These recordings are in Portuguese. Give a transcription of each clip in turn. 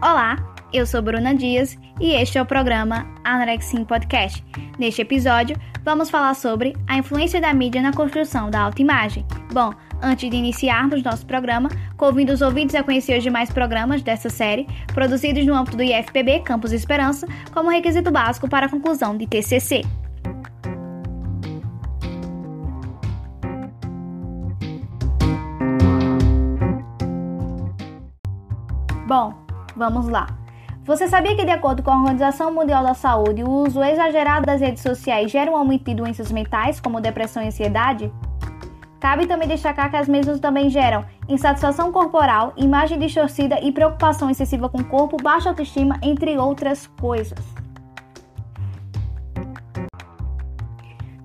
Olá, eu sou Bruna Dias e este é o programa Anorexia Podcast. Neste episódio, vamos falar sobre a influência da mídia na construção da autoimagem. Bom, antes de iniciarmos nosso programa, convido os ouvintes a conhecer os demais programas dessa série, produzidos no âmbito do IFPB Campus Esperança, como requisito básico para a conclusão de TCC. Bom, Vamos lá. Você sabia que, de acordo com a Organização Mundial da Saúde, o uso exagerado das redes sociais gera um aumento de doenças mentais, como depressão e ansiedade? Cabe também destacar que as mesmas também geram insatisfação corporal, imagem distorcida e preocupação excessiva com o corpo, baixa autoestima, entre outras coisas.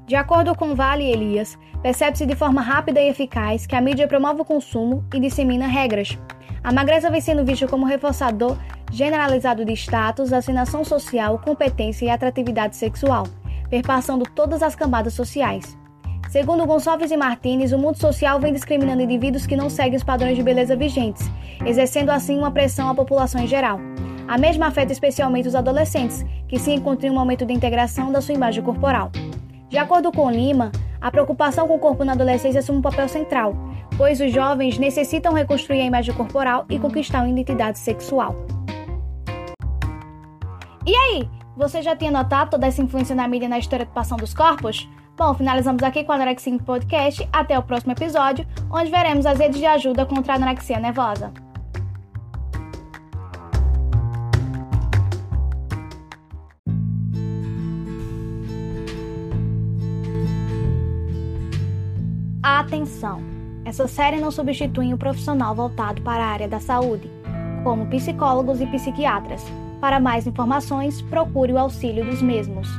De acordo com Vale e Elias, percebe-se de forma rápida e eficaz que a mídia promove o consumo e dissemina regras, a magreza vem sendo vista como reforçador generalizado de status, assinação social, competência e atratividade sexual, perpassando todas as camadas sociais. Segundo Gonçalves e Martins, o mundo social vem discriminando indivíduos que não seguem os padrões de beleza vigentes, exercendo assim uma pressão à população em geral. A mesma afeta especialmente os adolescentes, que se encontram em um momento de integração da sua imagem corporal. De acordo com Lima, a preocupação com o corpo na adolescência assume um papel central, pois os jovens necessitam reconstruir a imagem corporal e conquistar uma identidade sexual. E aí, você já tinha notado toda essa influência da mídia na estereotipação dos corpos? Bom, finalizamos aqui com o Anorexia Podcast. Até o próximo episódio, onde veremos as redes de ajuda contra a anorexia nervosa. Atenção! Essa série não substitui um profissional voltado para a área da saúde, como psicólogos e psiquiatras. Para mais informações, procure o auxílio dos mesmos.